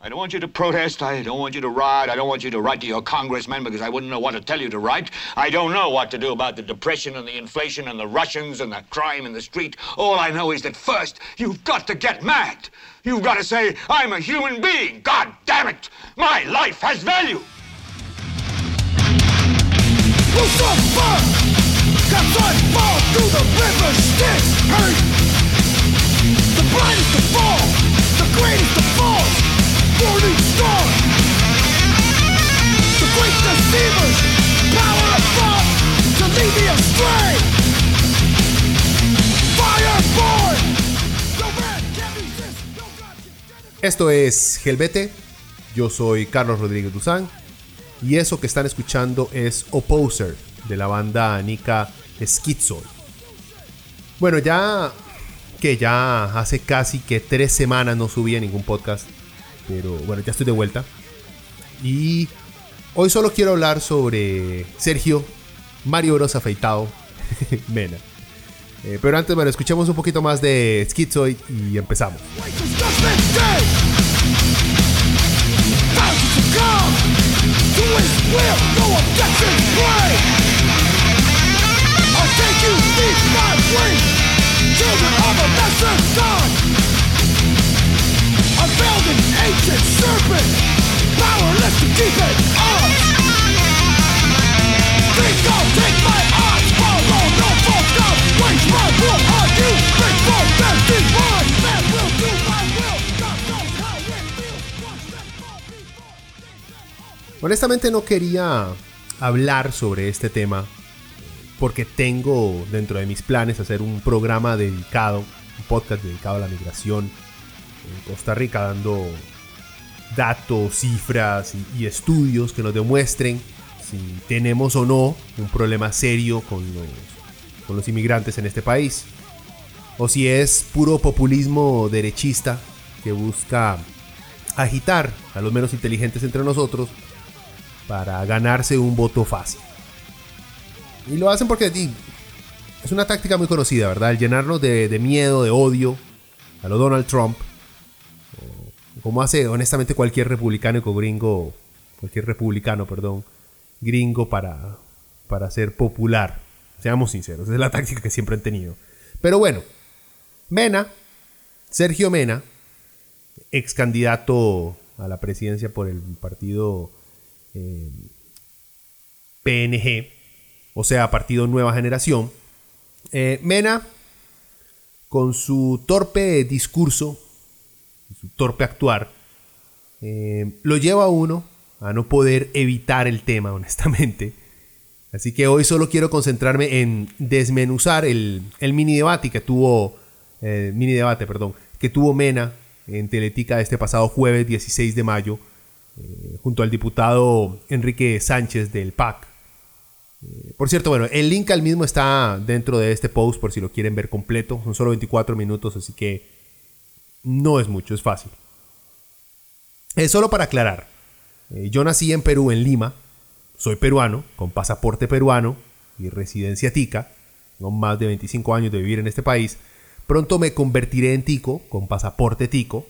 I don't want you to protest. I don't want you to riot. I don't want you to write to your congressman because I wouldn't know what to tell you to write. I don't know what to do about the depression and the inflation and the Russians and the crime in the street. All I know is that first, you've got to get mad. You've got to say, I'm a human being. God damn it. My life has value. Lucifer! Capsize fall through the river Styx! Hurt! The brightest to fall, the greatest to fall! Esto es Gelbete, yo soy Carlos Rodríguez Duzán y eso que están escuchando es Opposer de la banda Nika Schizoid. Bueno, ya que ya hace casi que tres semanas no subía ningún podcast, pero bueno, ya estoy de vuelta. Y hoy solo quiero hablar sobre Sergio Mario Bros afeitado Mena. Eh, pero antes, bueno, escuchemos un poquito más de Schizoid y empezamos. Honestamente no quería hablar sobre este tema porque tengo dentro de mis planes hacer un programa dedicado, un podcast dedicado a la migración Costa Rica, dando datos, cifras y, estudios que nos demuestren si tenemos o no un problema serio con los, con los inmigrantes en este país. O si es puro populismo derechista que busca agitar a los menos inteligentes entre nosotros para ganarse un voto fácil. Y lo hacen porque es una táctica muy conocida, ¿verdad? El llenarnos de, de miedo, de odio a lo Donald Trump. O Como hace honestamente cualquier republicano gringo, cualquier republicano, perdón, gringo para, para ser popular. Seamos sinceros, es la táctica que siempre han tenido. Pero bueno, Mena, Sergio Mena, ex candidato a la presidencia por el partido eh, PNG, o sea, Partido Nueva Generación. Eh, Mena, con su torpe discurso, su torpe actuar, eh, lo lleva a uno a no poder evitar el tema, honestamente. Así que hoy solo quiero concentrarme en desmenuzar el, el mini debate que tuvo, eh, mini debate, perdón, que tuvo Mena en Teletica este pasado jueves 16 de mayo, eh, junto al diputado Enrique Sánchez del PAC. Por cierto, bueno, el link al mismo está dentro de este post por si lo quieren ver completo. Son solo 24 minutos, así que no es mucho, es fácil. Es solo para aclarar. eh, yo nací en Perú, en Lima. Soy peruano, con pasaporte peruano y residencia tica. Con más de 25 años de vivir en este país. Pronto me convertiré en tico, con pasaporte tico,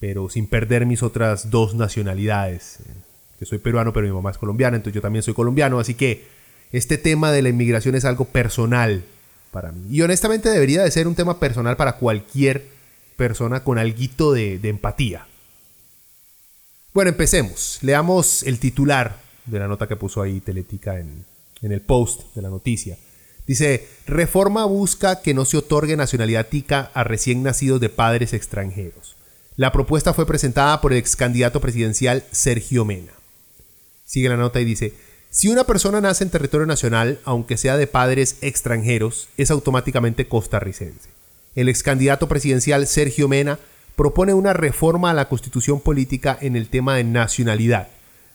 pero sin perder mis otras dos nacionalidades. eh, Que soy peruano, pero mi mamá es colombiana, entonces yo también soy colombiano. Así que este tema de la inmigración es algo personal para mí. Y honestamente debería de ser un tema personal para cualquier persona con alguito de, de empatía. Bueno, empecemos. Leamos el titular de la nota que puso ahí Teletica en, en el post de la noticia. Dice, reforma busca que no se otorgue nacionalidad tica a recién nacidos de padres extranjeros. La propuesta fue presentada por el ex candidato presidencial Sergio Mena. Sigue la nota y dice, si una persona nace en territorio nacional, aunque sea de padres extranjeros, es automáticamente costarricense. El ex candidato presidencial Sergio Mena propone una reforma a la constitución política en el tema de nacionalidad,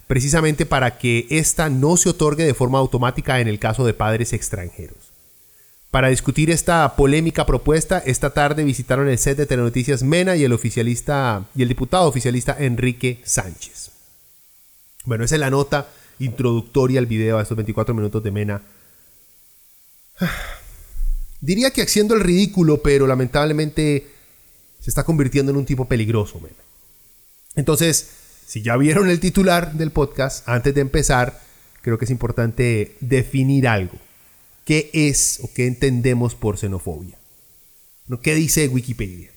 precisamente para que ésta no se otorgue de forma automática en el caso de padres extranjeros. Para discutir esta polémica propuesta, esta tarde visitaron el set de Telenoticias Mena y el oficialista y el diputado oficialista Enrique Sánchez. Bueno, esa es la nota introductoria al video a estos 24 minutos de Mena. Diría que haciendo el ridículo, pero lamentablemente se está convirtiendo en un tipo peligroso, Mena. Entonces, si ya vieron el titular del podcast, antes de empezar, creo que es importante definir algo. ¿Qué es o qué entendemos por xenofobia? ¿No? ¿Qué dice Wikipedia?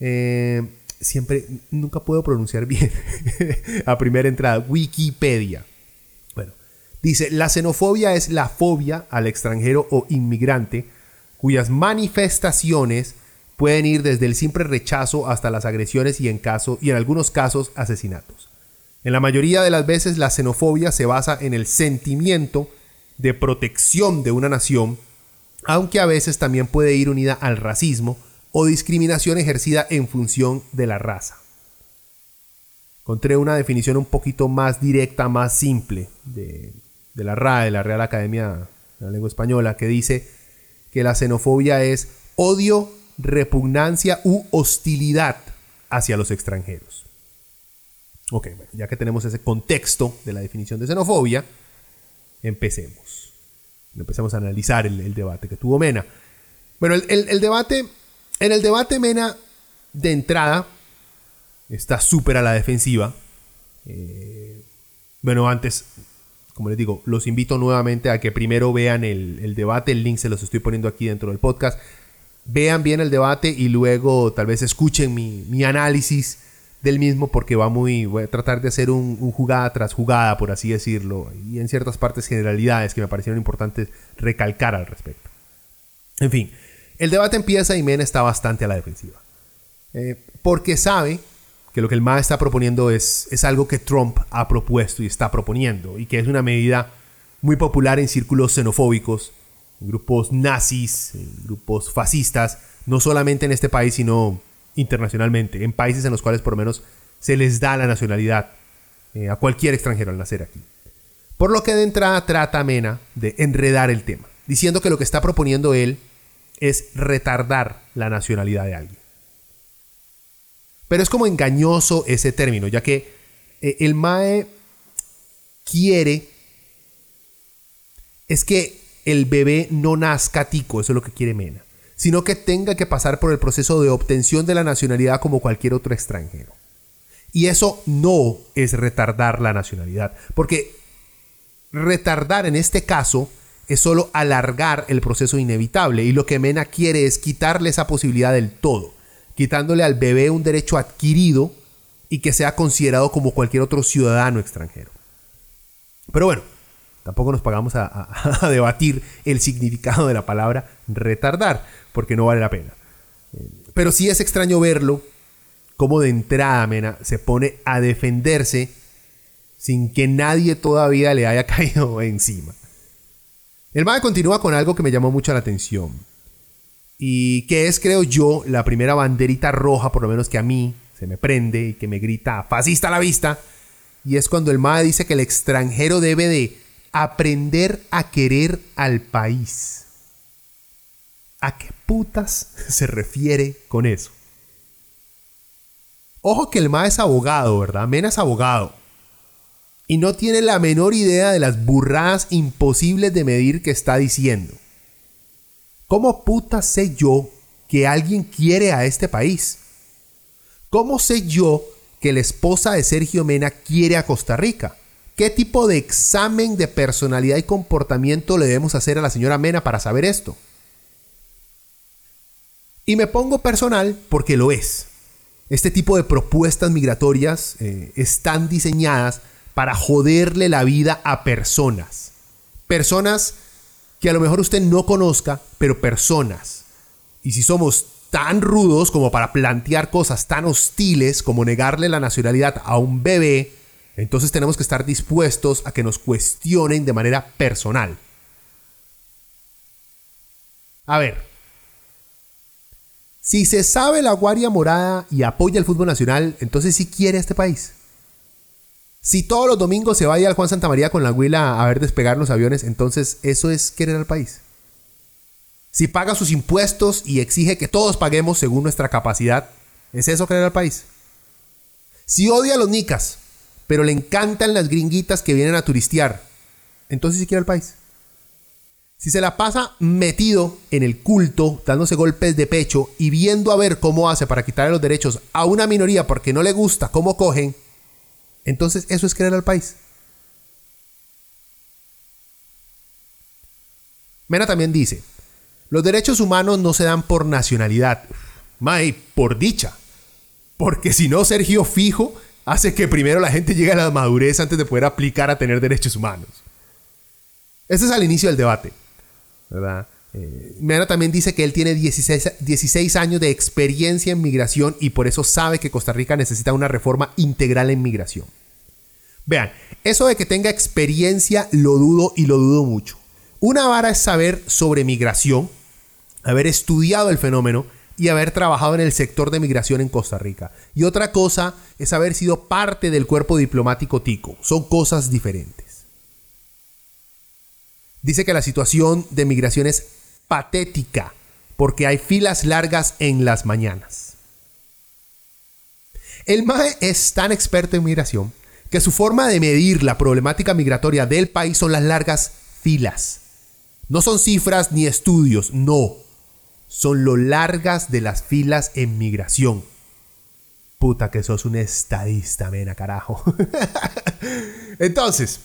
Eh, siempre, nunca puedo pronunciar bien a primera entrada. Wikipedia. Bueno, dice, la xenofobia es la fobia al extranjero o inmigrante cuyas manifestaciones pueden ir desde el simple rechazo hasta las agresiones y en, caso, y en algunos casos asesinatos. En la mayoría de las veces la xenofobia se basa en el sentimiento de protección de una nación, aunque a veces también puede ir unida al racismo o discriminación ejercida en función de la raza. Encontré una definición un poquito más directa, más simple de, de la RAE, de la Real Academia de la Lengua Española, que dice que la xenofobia es odio repugnancia u hostilidad hacia los extranjeros. Ok, bueno, ya que tenemos ese contexto de la definición de xenofobia, empecemos. Empecemos a analizar el, debate que tuvo Mena. Bueno, el, debate, en el debate Mena, de entrada, está súper a la defensiva. Eh, bueno, antes, como les digo, los invito nuevamente a que primero vean el, debate. El link se los estoy poniendo aquí dentro del podcast vean bien el debate y luego tal vez escuchen mi, análisis del mismo porque va muy, voy a tratar de hacer un, jugada tras jugada, por así decirlo, y en ciertas partes generalidades que me parecieron importantes recalcar al respecto. En fin, el debate empieza y Mena está bastante a la defensiva. Eh, porque sabe que lo que el MA está proponiendo es, es algo que Trump ha propuesto y está proponiendo, y que es una medida muy popular en círculos xenofóbicos grupos nazis, grupos fascistas, no solamente en este país, sino internacionalmente, en países en los cuales por lo menos se les da la nacionalidad eh, a cualquier extranjero al nacer aquí. Por lo que de entrada trata Mena de enredar el tema, diciendo que lo que está proponiendo él es retardar la nacionalidad de alguien. Pero es como engañoso ese término, ya que eh, el MAE quiere es que el bebé no nazca tico, eso es lo que quiere Mena, sino que tenga que pasar por el proceso de obtención de la nacionalidad como cualquier otro extranjero. Y eso no es retardar la nacionalidad, porque retardar en este caso es solo alargar el proceso inevitable y lo que Mena quiere es quitarle esa posibilidad del todo, quitándole al bebé un derecho adquirido y que sea considerado como cualquier otro ciudadano extranjero. Pero bueno, Tampoco nos pagamos a, debatir el significado de la palabra retardar, porque no vale la pena. Eh, pero sí es extraño verlo, como de entrada Mena se pone a defenderse sin que nadie todavía le haya caído encima. El MAE continúa con algo que me llamó mucho la atención. Y que es, creo yo, la primera banderita roja, por lo menos que a mí se me prende y que me grita fascista a la vista. Y es cuando el MAE dice que el extranjero debe de aprender a querer al país. ¿A qué putas se refiere con eso? Ojo que el MA es abogado, ¿verdad? Mena es abogado. Y no tiene la menor idea de las burradas imposibles de medir que está diciendo. ¿Cómo putas sé yo que alguien quiere a este país? ¿Cómo sé yo que la esposa de Sergio Mena quiere a Costa Rica? ¿Qué tipo de examen de personalidad y comportamiento le debemos hacer a la señora Mena para saber esto? Y me pongo personal porque lo es. Este tipo de propuestas migratorias eh, están diseñadas para joderle la vida a personas. Personas que a lo mejor usted no conozca, pero personas. Y si somos tan rudos como para plantear cosas tan hostiles como negarle la nacionalidad a un bebé, entonces tenemos que estar dispuestos a que nos cuestionen de manera personal. A ver, si se sabe la Guardia Morada y apoya el fútbol nacional, entonces sí quiere este país. Si todos los domingos se vaya al Juan Santa María con la huila a ver despegar los aviones, entonces eso es querer al país. Si paga sus impuestos y exige que todos paguemos según nuestra capacidad, ¿es eso querer al país? Si odia a los nicas, pero le encantan las gringuitas que vienen a turistear. Entonces si quiere el país. Si se la pasa metido en el culto, dándose golpes de pecho y viendo a ver cómo hace para quitarle los derechos a una minoría porque no le gusta cómo cogen, entonces eso es creer al país. Mena también dice, los derechos humanos no se dan por nacionalidad, May, por dicha. Porque si no, Sergio Fijo hace que primero la gente llegue a la madurez antes de poder aplicar a tener derechos humanos. Este es al inicio del debate. ¿verdad? Eh, Mena también dice que él tiene 16, 16 años de experiencia en migración y por eso sabe que Costa Rica necesita una reforma integral en migración. Vean, eso de que tenga experiencia lo dudo y lo dudo mucho. Una vara es saber sobre migración, haber estudiado el fenómeno y haber trabajado en el sector de migración en Costa Rica. Y otra cosa es haber sido parte del cuerpo diplomático tico. Son cosas diferentes. Dice que la situación de migración es patética porque hay filas largas en las mañanas. El MAE es tan experto en migración que su forma de medir la problemática migratoria del país son las largas filas. No son cifras ni estudios, no son lo largas de las filas en migración. Puta que sos un estadista, mena, carajo. Entonces,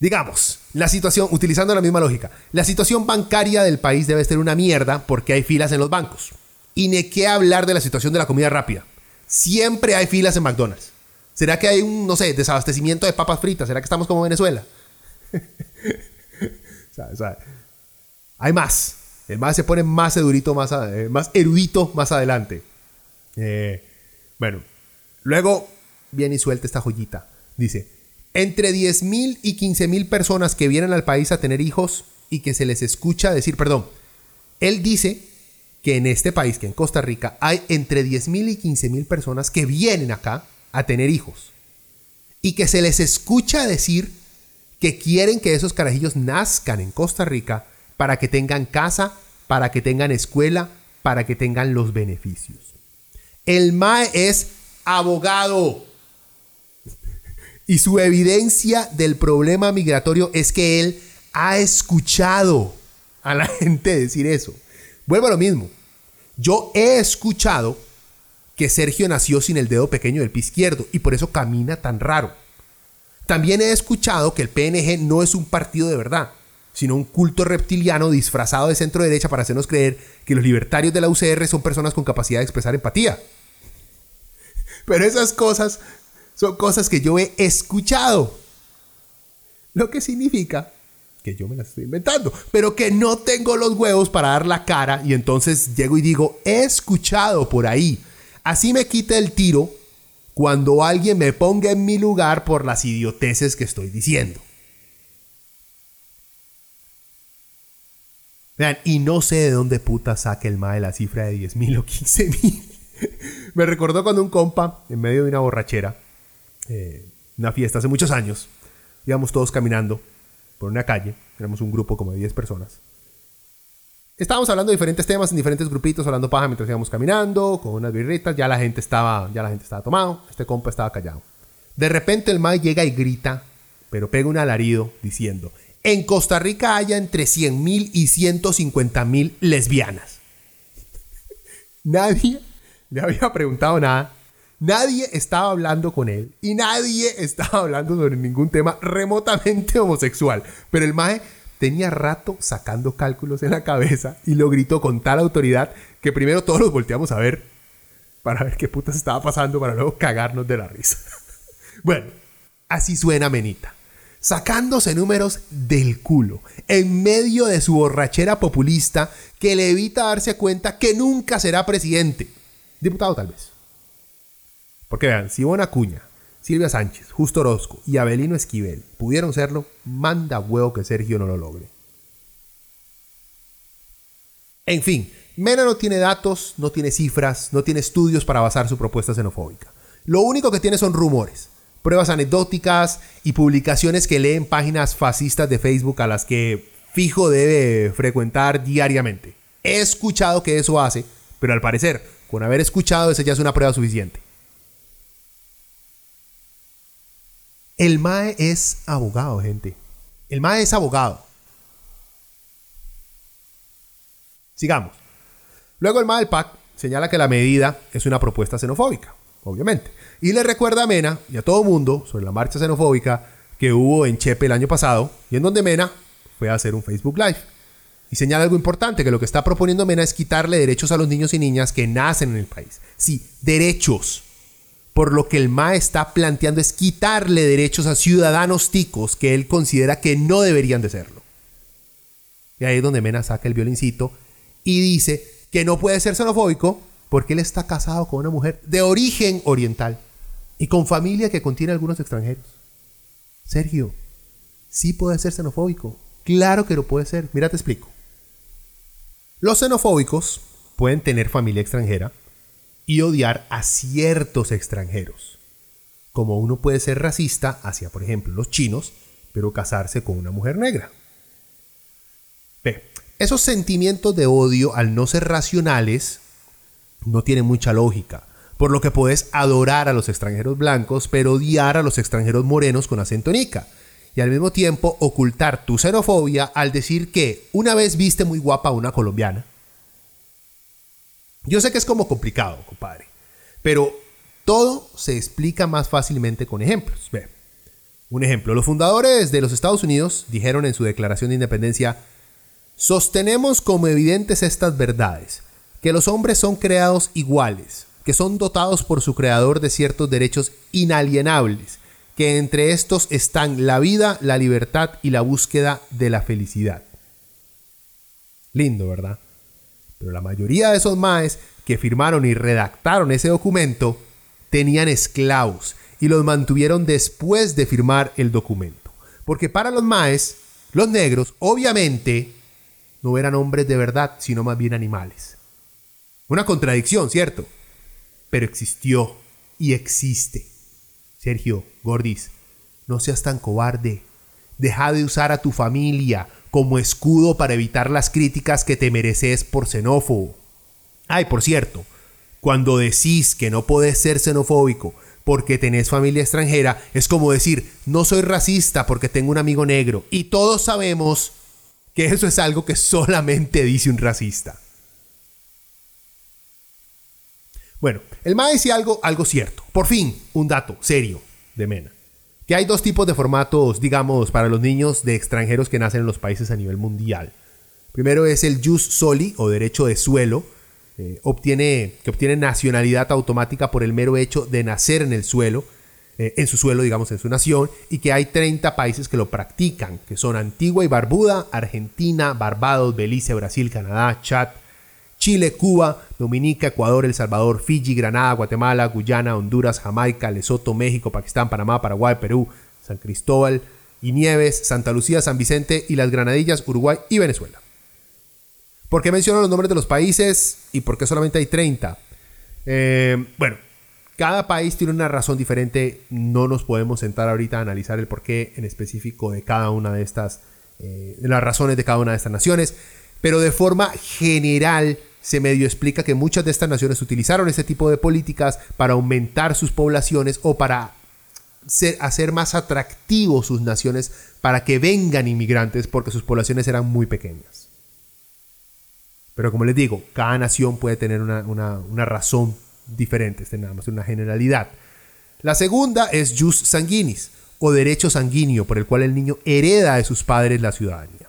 digamos, la situación, utilizando la misma lógica, la situación bancaria del país debe ser una mierda porque hay filas en los bancos. Y ni qué hablar de la situación de la comida rápida. Siempre hay filas en McDonald's. ¿Será que hay un, no sé, desabastecimiento de papas fritas? ¿Será que estamos como Venezuela? hay más. El más se pone más edurito, más, eh, más erudito más adelante. Eh, bueno, luego viene y suelta esta joyita. Dice, entre 10.000 y 15.000 personas que vienen al país a tener hijos y que se les escucha decir, perdón, él dice que en este país, que en Costa Rica, hay entre 10.000 y 15.000 personas que vienen acá a tener hijos y que se les escucha decir que quieren que esos carajillos nazcan en Costa Rica para que tengan casa, para que tengan escuela, para que tengan los beneficios. El MAE es abogado. Y su evidencia del problema migratorio es que él ha escuchado a la gente decir eso. Vuelvo a lo mismo. Yo he escuchado que Sergio nació sin el dedo pequeño del pie izquierdo y por eso camina tan raro. También he escuchado que el PNG no es un partido de verdad, sino un culto reptiliano disfrazado de centro derecha para hacernos creer que los libertarios de la UCR son personas con capacidad de expresar empatía. Pero esas cosas son cosas que yo he escuchado. Lo que significa que yo me las estoy inventando, pero que no tengo los huevos para dar la cara y entonces llego y digo, he escuchado por ahí. Así me quita el tiro cuando alguien me ponga en mi lugar por las idioteces que estoy diciendo. Vean, y no sé de dónde puta saque el MAE la cifra de 10 mil o 15 mil. me recordó cuando un compa, en medio de una borrachera, eh, una fiesta hace muchos años, íbamos todos caminando por una calle, éramos un grupo como de 10 personas. Estábamos hablando de diferentes temas en diferentes grupitos, hablando paja mientras íbamos caminando, con unas birritas, ya la gente estaba, ya la gente estaba tomado, este compa estaba callado. De repente el Mae llega y grita, pero pega un alarido diciendo, en Costa Rica haya entre 100 mil y 150 mil lesbianas. Nadie le había preguntado nada, nadie estaba hablando con él y nadie estaba hablando sobre ningún tema remotamente homosexual, pero el Mae tenía rato sacando cálculos en la cabeza y lo gritó con tal autoridad que primero todos los volteamos a ver para ver qué putas estaba pasando para luego cagarnos de la risa. bueno, así suena Menita, sacándose números del culo, en medio de su borrachera populista que le evita darse cuenta que nunca será presidente. Diputado tal vez. Porque vean, si Ivonne Acuña Silvia Sánchez, Justo Orozco y Abelino Esquivel pudieron serlo, manda huevo que Sergio no lo logre. En fin, Mena no tiene datos, no tiene cifras, no tiene estudios para basar su propuesta xenofóbica. Lo único que tiene son rumores, pruebas anecdóticas y publicaciones que leen páginas fascistas de Facebook a las que fijo debe frecuentar diariamente. He escuchado que eso hace, pero al parecer, con haber escuchado, esa ya es una prueba suficiente. El MAE es abogado, gente. El MAE es abogado. Sigamos. Luego el MAE del PAC señala que la medida es una propuesta xenofóbica, obviamente. Y le recuerda a Mena y a todo mundo sobre la marcha xenofóbica que hubo en Chepe el año pasado y en donde Mena fue a hacer un Facebook Live. Y señala algo importante, que lo que está proponiendo Mena es quitarle derechos a los niños y niñas que nacen en el país. Sí, derechos. Por lo que el MAE está planteando es quitarle derechos a ciudadanos ticos que él considera que no deberían de serlo. Y ahí es donde Mena saca el violincito y dice que no puede ser xenofóbico porque él está casado con una mujer de origen oriental y con familia que contiene algunos extranjeros. Sergio, sí puede ser xenofóbico. Claro que lo puede ser. Mira, te explico. Los xenofóbicos pueden tener familia extranjera y odiar a ciertos extranjeros. Como uno puede ser racista hacia, por ejemplo, los chinos, pero casarse con una mujer negra. Esos sentimientos de odio, al no ser racionales, no tienen mucha lógica. Por lo que puedes adorar a los extranjeros blancos, pero odiar a los extranjeros morenos con acento nica. Y al mismo tiempo ocultar tu xenofobia al decir que una vez viste muy guapa a una colombiana. Yo sé que es como complicado, compadre. Pero todo se explica más fácilmente con ejemplos. Ve. Un ejemplo, los fundadores de los Estados Unidos dijeron en su declaración de independencia, sostenemos como evidentes estas verdades, que los hombres son creados iguales, que son dotados por su creador de ciertos derechos inalienables, que entre estos están la vida, la libertad y la búsqueda de la felicidad. Lindo, ¿verdad? Pero la mayoría de esos maes que firmaron y redactaron ese documento tenían esclavos y los mantuvieron después de firmar el documento. Porque para los maes, los negros, obviamente, no eran hombres de verdad, sino más bien animales. Una contradicción, ¿cierto? Pero existió y existe. Sergio, Gordis, no seas tan cobarde. Deja de usar a tu familia como escudo para evitar las críticas que te mereces por xenófobo. Ay, por cierto, cuando decís que no podés ser xenofóbico porque tenés familia extranjera, es como decir, no soy racista porque tengo un amigo negro. Y todos sabemos que eso es algo que solamente dice un racista. Bueno, el MAE dice algo, algo cierto. Por fin, un dato serio de Mena. Que hay dos tipos de formatos, digamos, para los niños de extranjeros que nacen en los países a nivel mundial. Primero es el Jus Soli o derecho de suelo, eh, obtiene, que obtiene nacionalidad automática por el mero hecho de nacer en el suelo, eh, en su suelo, digamos, en su nación, y que hay 30 países que lo practican, que son Antigua y Barbuda, Argentina, Barbados, Belice, Brasil, Canadá, Chad, Chile, Cuba, Dominica, Ecuador, El Salvador, Fiji, Granada, Guatemala, Guyana, Honduras, Jamaica, Lesoto, México, Pakistán, Panamá, Paraguay, Perú, San Cristóbal y Nieves, Santa Lucía, San Vicente y las Granadillas, Uruguay y Venezuela. ¿Por qué menciono los nombres de los países y por qué solamente hay 30? Eh, bueno, cada país tiene una razón diferente. No nos podemos sentar ahorita a analizar el porqué en específico de cada una de estas, eh, las razones de cada una de estas naciones. Pero de forma general, se medio explica que muchas de estas naciones utilizaron ese tipo de políticas para aumentar sus poblaciones o para hacer más atractivos sus naciones para que vengan inmigrantes porque sus poblaciones eran muy pequeñas. Pero como les digo, cada nación puede tener una, una razón diferente, este nada más una generalidad. La segunda es jus sanguinis o derecho sanguíneo por el cual el niño hereda de sus padres la ciudadanía.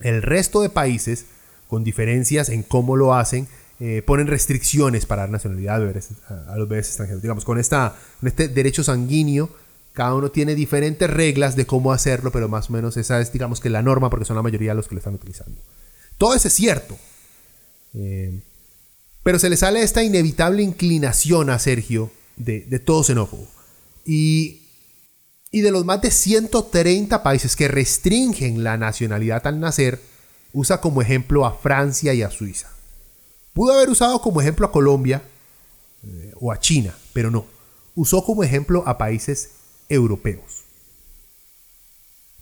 El resto de países con diferencias en cómo lo hacen, eh, ponen restricciones para dar nacionalidad a, los bebés extranjeros. Digamos, con, esta, este derecho sanguíneo, cada uno tiene diferentes reglas de cómo hacerlo, pero más o menos esa es, digamos, que la norma, porque son la mayoría los que lo están utilizando. Todo eso es cierto. Eh, pero se le sale esta inevitable inclinación a Sergio de, de todo xenófobo. Y, y de los más de 130 países que restringen la nacionalidad al nacer, usa como ejemplo a Francia y a Suiza. Pudo haber usado como ejemplo a Colombia eh, o a China, pero no. Usó como ejemplo a países europeos.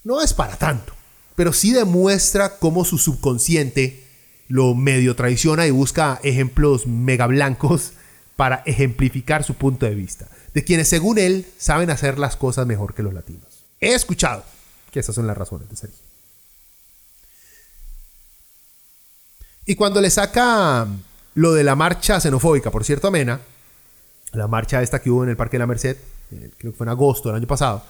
No es para tanto, pero sí demuestra cómo su subconsciente lo medio traiciona y busca ejemplos mega blancos para ejemplificar su punto de vista, de quienes según él saben hacer las cosas mejor que los latinos. He escuchado que esas son las razones de Sergio. Y cuando le saca lo de la marcha xenofóbica, por cierto, a Mena, la marcha esta que hubo en el Parque de la Merced, eh, creo que fue en agosto del año pasado,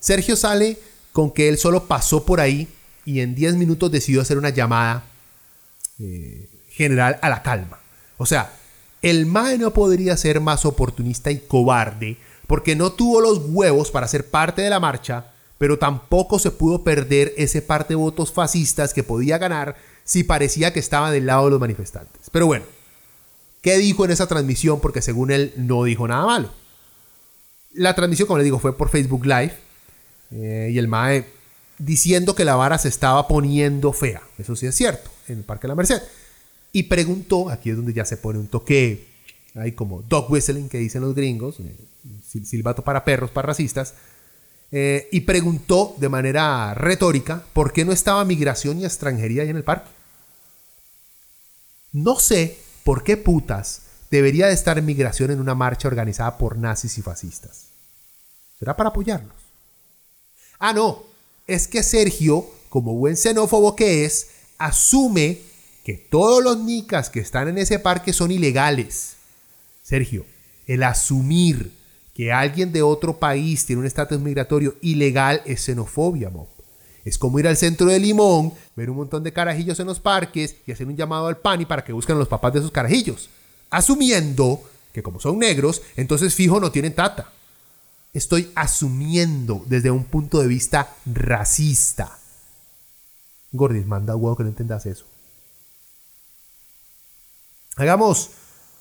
Sergio sale con que él solo pasó por ahí y en 10 minutos decidió hacer una llamada eh, general a la calma. O sea, el MAE no podría ser más oportunista y cobarde porque no tuvo los huevos para ser parte de la marcha, pero tampoco se pudo perder ese par de votos fascistas que podía ganar si parecía que estaba del lado de los manifestantes. Pero bueno, ¿qué dijo en esa transmisión? Porque según él no dijo nada malo. La transmisión, como le digo, fue por Facebook Live eh, y el MAE diciendo que la vara se estaba poniendo fea. Eso sí es cierto, en el Parque de la Merced. Y preguntó, aquí es donde ya se pone un toque, hay como dog whistling que dicen los gringos, eh, silbato para perros, para racistas, eh, y preguntó de manera retórica por qué no estaba migración y extranjería ahí en el parque. No sé por qué putas debería de estar migración en una marcha organizada por nazis y fascistas. ¿Será para apoyarlos? Ah, no, es que Sergio, como buen xenófobo que es, asume que todos los nicas que están en ese parque son ilegales. Sergio, el asumir que alguien de otro país tiene un estatus migratorio ilegal es xenofobia, mo. Es como ir al centro de Limón, ver un montón de carajillos en los parques y hacer un llamado al PANI para que busquen a los papás de esos carajillos. Asumiendo que como son negros, entonces fijo no tienen tata. Estoy asumiendo desde un punto de vista racista. Gordis, manda huevo que no entendas eso. Hagamos,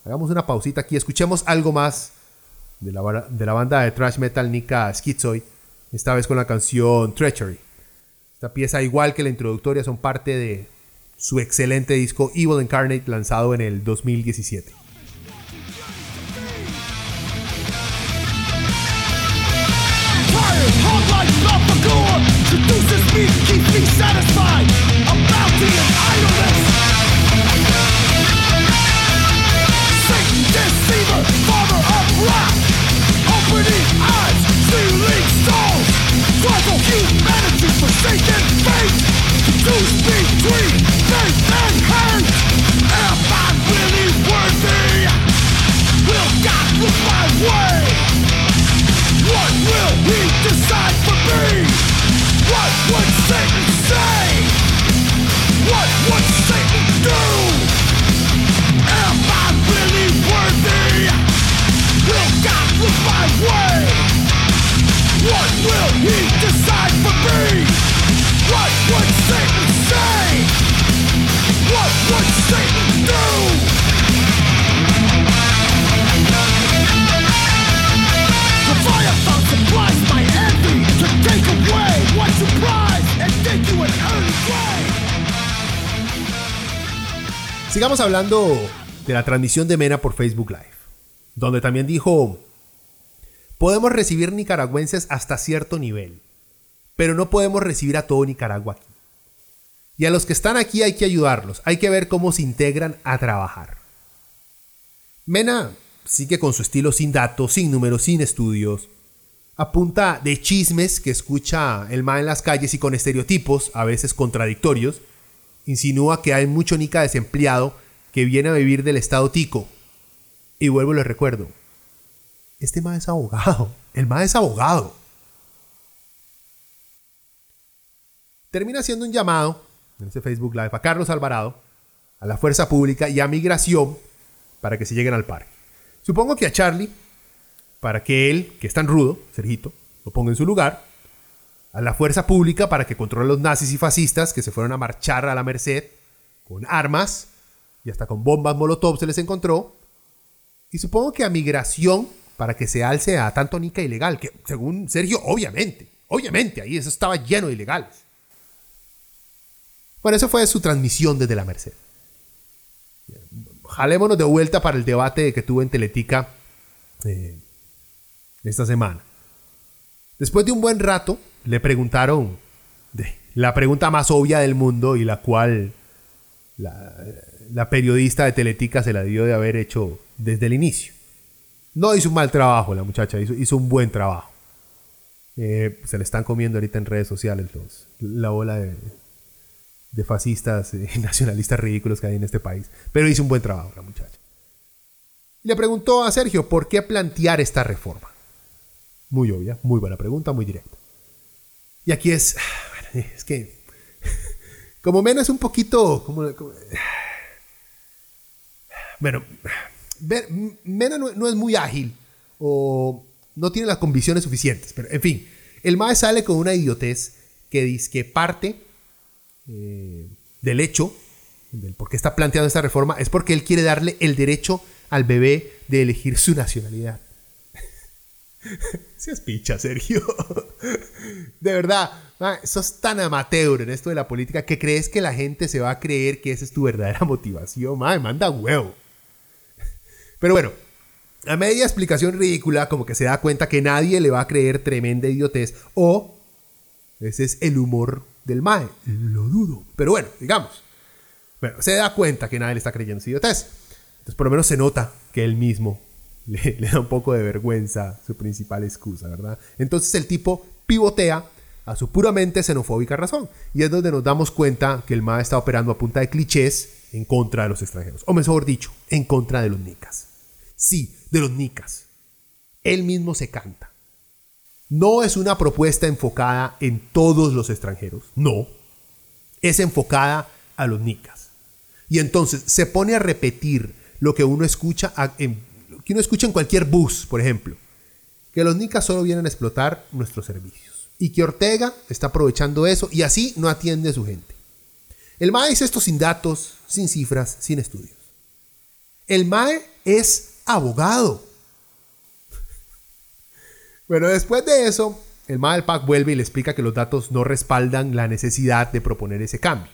hagamos una pausita aquí, escuchemos algo más de la, de la banda de thrash metal Nika Schizoid, esta vez con la canción Treachery. Esta pieza, igual que la introductoria, son parte de su excelente disco Evil Incarnate lanzado en el 2017. Tired, Sigamos hablando de la transmisión de Mena por Facebook Live, donde también dijo, podemos recibir nicaragüenses hasta cierto nivel, pero no podemos recibir a todo Nicaragua aquí. Y a los que están aquí hay que ayudarlos, hay que ver cómo se integran a trabajar. Mena sigue con su estilo sin datos, sin números, sin estudios. Apunta de chismes que escucha el ma en las calles y con estereotipos, a veces contradictorios. Insinúa que hay mucho nica desempleado que viene a vivir del estado tico. Y vuelvo y recuerdo. Este ma es abogado. El ma es abogado. Termina haciendo un llamado en ese Facebook Live a Carlos Alvarado, a la Fuerza Pública y a Migración para que se lleguen al parque. Supongo que a Charlie, para que él, que es tan rudo, Sergito, lo ponga en su lugar. A la fuerza pública para que controle a los nazis y fascistas que se fueron a marchar a la Merced con armas y hasta con bombas molotov se les encontró. Y supongo que a migración para que se alce a tanto nica ilegal, que según Sergio, obviamente, obviamente, ahí eso estaba lleno de ilegales. Bueno, eso fue su transmisión desde la Merced jalémonos de vuelta para el debate que tuve en Teletica eh, esta semana. Después de un buen rato, le preguntaron la pregunta más obvia del mundo y la cual la, periodista de Teletica se la dio de haber hecho desde el inicio. No hizo un mal trabajo la muchacha, hizo, hizo un buen trabajo. Eh, se le están comiendo ahorita en redes sociales los, la ola de, fascistas y nacionalistas ridículos que hay en este país. Pero hizo un buen trabajo la muchacha. Le preguntó a Sergio por qué plantear esta reforma. Muy obvia, muy buena pregunta, muy directa. Y aquí es, es que, como menos un poquito, como, bueno, Mena no, no es muy ágil o no tiene las convicciones suficientes, pero en fin, el MAE sale con una idiotez que dice que parte eh, del hecho, del por qué está planteando esta reforma, es porque él quiere darle el derecho al bebé de elegir su nacionalidad. Seas picha, Sergio. De verdad, sos tan amateur en esto de la política que crees que la gente se va a creer que esa es tu verdadera motivación. Ma, manda huevo. Pero bueno, a media explicación ridícula, como que se da cuenta que nadie le va a creer tremenda idiotez, o ese es el humor del Mae. Lo dudo. Pero bueno, digamos. Bueno, se da cuenta que nadie le está creyendo esa idiotez. Entonces, por lo menos se nota que él mismo le, da un poco de vergüenza su principal excusa, ¿verdad? Entonces el tipo pivotea a su puramente xenofóbica razón. Y es donde nos damos cuenta que el MAE está operando a punta de clichés en contra de los extranjeros. O mejor dicho, en contra de los nicas. Sí, de los nicas. Él mismo se canta. No es una propuesta enfocada en todos los extranjeros. No. Es enfocada a los nicas. Y entonces se pone a repetir lo que uno escucha en, que uno escucha en cualquier bus, por ejemplo. Que los nicas solo vienen a explotar nuestros servicios. Y que Ortega está aprovechando eso y así no atiende a su gente. El MAE dice esto sin datos, sin cifras, sin estudios. El MAE es abogado. Bueno, después de eso, el MAE del PAC vuelve y le explica que los datos no respaldan la necesidad de proponer ese cambio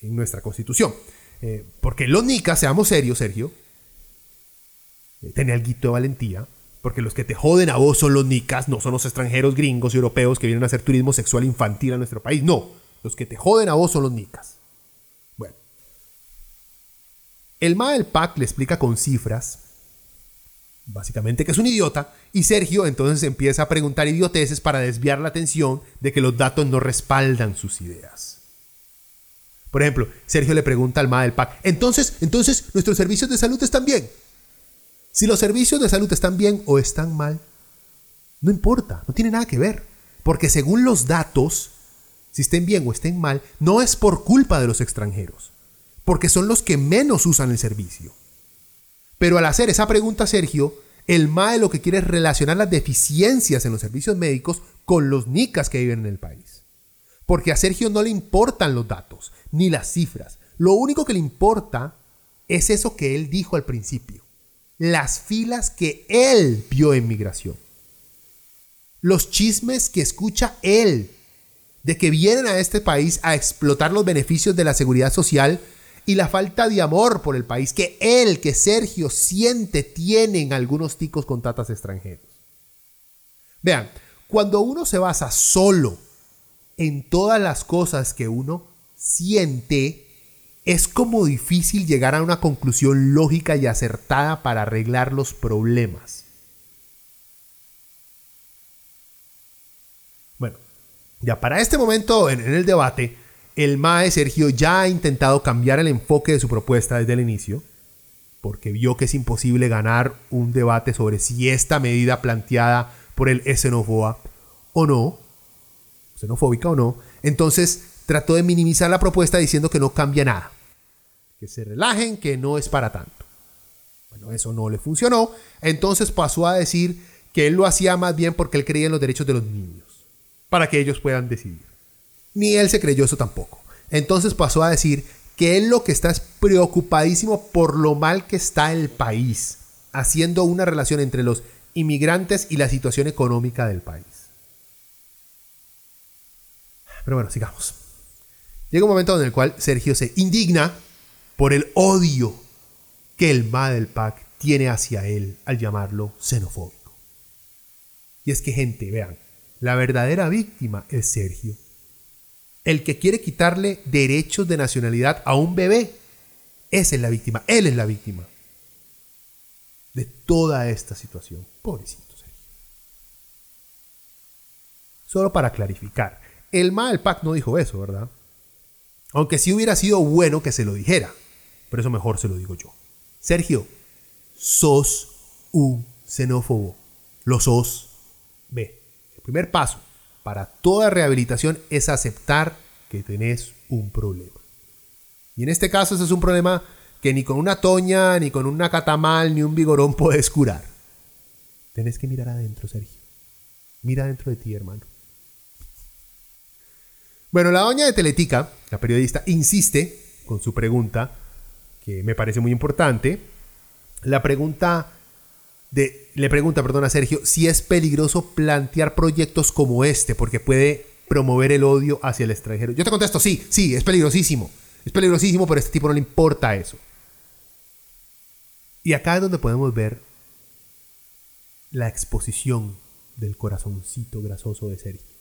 en nuestra constitución. Eh, porque los nicas, seamos serios, Sergio, tenía el guito de valentía, porque los que te joden a vos son los nicas, no son los extranjeros gringos y europeos que vienen a hacer turismo sexual infantil a nuestro país, no, los que te joden a vos son los nicas. Bueno, el MA del PAC le explica con cifras, básicamente que es un idiota, y Sergio entonces empieza a preguntar idioteces para desviar la atención de que los datos no respaldan sus ideas. Por ejemplo, Sergio le pregunta al MA del PAC, entonces, entonces, ¿nuestros servicios de salud están bien? Si los servicios de salud están bien o están mal, no importa, no tiene nada que ver. Porque según los datos, si estén bien o estén mal, no es por culpa de los extranjeros, porque son los que menos usan el servicio. Pero al hacer esa pregunta, Sergio, el MAE lo que quiere es relacionar las deficiencias en los servicios médicos con los nicas que viven en el país. Porque a Sergio no le importan los datos, ni las cifras. Lo único que le importa es eso que él dijo al principio. Las filas que él vio en migración. Los chismes que escucha él de que vienen a este país a explotar los beneficios de la seguridad social y la falta de amor por el país que él, que Sergio siente tienen algunos ticos con tatas extranjeros. Vean, cuando uno se basa solo en todas las cosas que uno siente, es como difícil llegar a una conclusión lógica y acertada para arreglar los problemas. Bueno, ya para este momento en, el debate, el MAE Sergio ya ha intentado cambiar el enfoque de su propuesta desde el inicio, porque vio que es imposible ganar un debate sobre si esta medida planteada por el es xenófoba o no, xenofóbica o no, entonces trató de minimizar la propuesta diciendo que no cambia nada, que se relajen, que no es para tanto. Bueno, eso no le funcionó, entonces pasó a decir que él lo hacía más bien porque él creía en los derechos de los niños, para que ellos puedan decidir. Ni él se creyó eso tampoco. Entonces pasó a decir que él lo que está es preocupadísimo por lo mal que está el país, haciendo una relación entre los inmigrantes y la situación económica del país. Pero bueno, sigamos. Llega un momento en el cual Sergio se indigna por el odio que el MA del PAC tiene hacia él al llamarlo xenofóbico. Y es que, gente, vean, la verdadera víctima es Sergio. El que quiere quitarle derechos de nacionalidad a un bebé. Esa es la víctima. Él es la víctima. De toda esta situación. Pobrecito Sergio. Solo para clarificar. El MA del PAC no dijo eso, ¿verdad? Aunque sí hubiera sido bueno que se lo dijera. Pero eso mejor se lo digo yo. Sergio, sos un xenófobo. Lo sos. Ve, el primer paso para toda rehabilitación es aceptar que tenés un problema. Y en este caso ese es un problema que ni con una toña, ni con una catamal, ni un vigorón puedes curar. Tenés que mirar adentro, Sergio. Mira dentro de ti, hermano. Bueno, la doña de Teletica, la periodista, insiste con su pregunta, que me parece muy importante. La pregunta de, le pregunta, perdón, a Sergio, si es peligroso plantear proyectos como este, porque puede promover el odio hacia el extranjero. Yo te contesto, sí, sí, es peligrosísimo. Es peligrosísimo, pero a este tipo no le importa eso. Y acá es donde podemos ver la exposición del corazoncito grasoso de Sergio.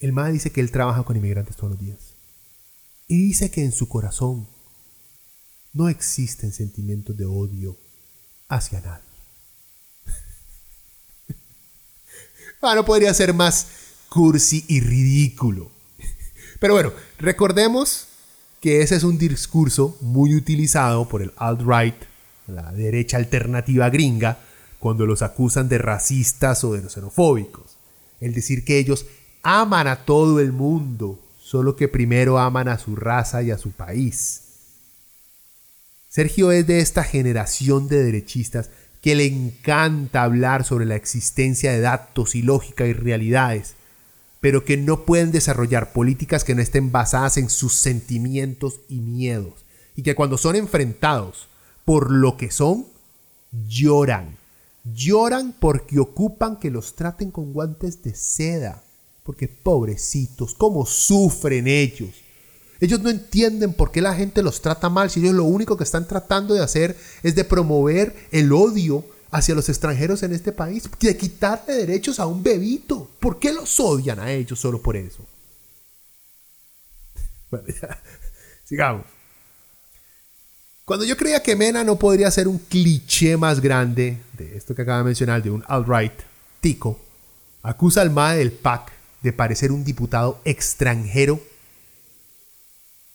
El MAE dice que él trabaja con inmigrantes todos los días. Y dice que en su corazón no existen sentimientos de odio hacia nadie. ah, no podría ser más cursi y ridículo. Pero bueno, recordemos que ese es un discurso muy utilizado por el alt-right, la derecha alternativa gringa, cuando los acusan de racistas o de xenofóbicos. El decir que ellos aman a todo el mundo, solo que primero aman a su raza y a su país. Sergio es de esta generación de derechistas que le encanta hablar sobre la existencia de datos y lógica y realidades, pero que no pueden desarrollar políticas que no estén basadas en sus sentimientos y miedos, y que cuando son enfrentados por lo que son, lloran. Lloran porque ocupan que los traten con guantes de seda, porque pobrecitos, cómo sufren ellos. Ellos no entienden por qué la gente los trata mal si ellos lo único que están tratando de hacer es de promover el odio hacia los extranjeros en este país, de quitarle derechos a un bebito. ¿Por qué los odian a ellos solo por eso? Bueno, ya, sigamos. Cuando yo creía que Mena no podría ser un cliché más grande de esto que acaba de mencionar, de un alt-right tico, acusa al MAE del PAC de parecer un diputado extranjero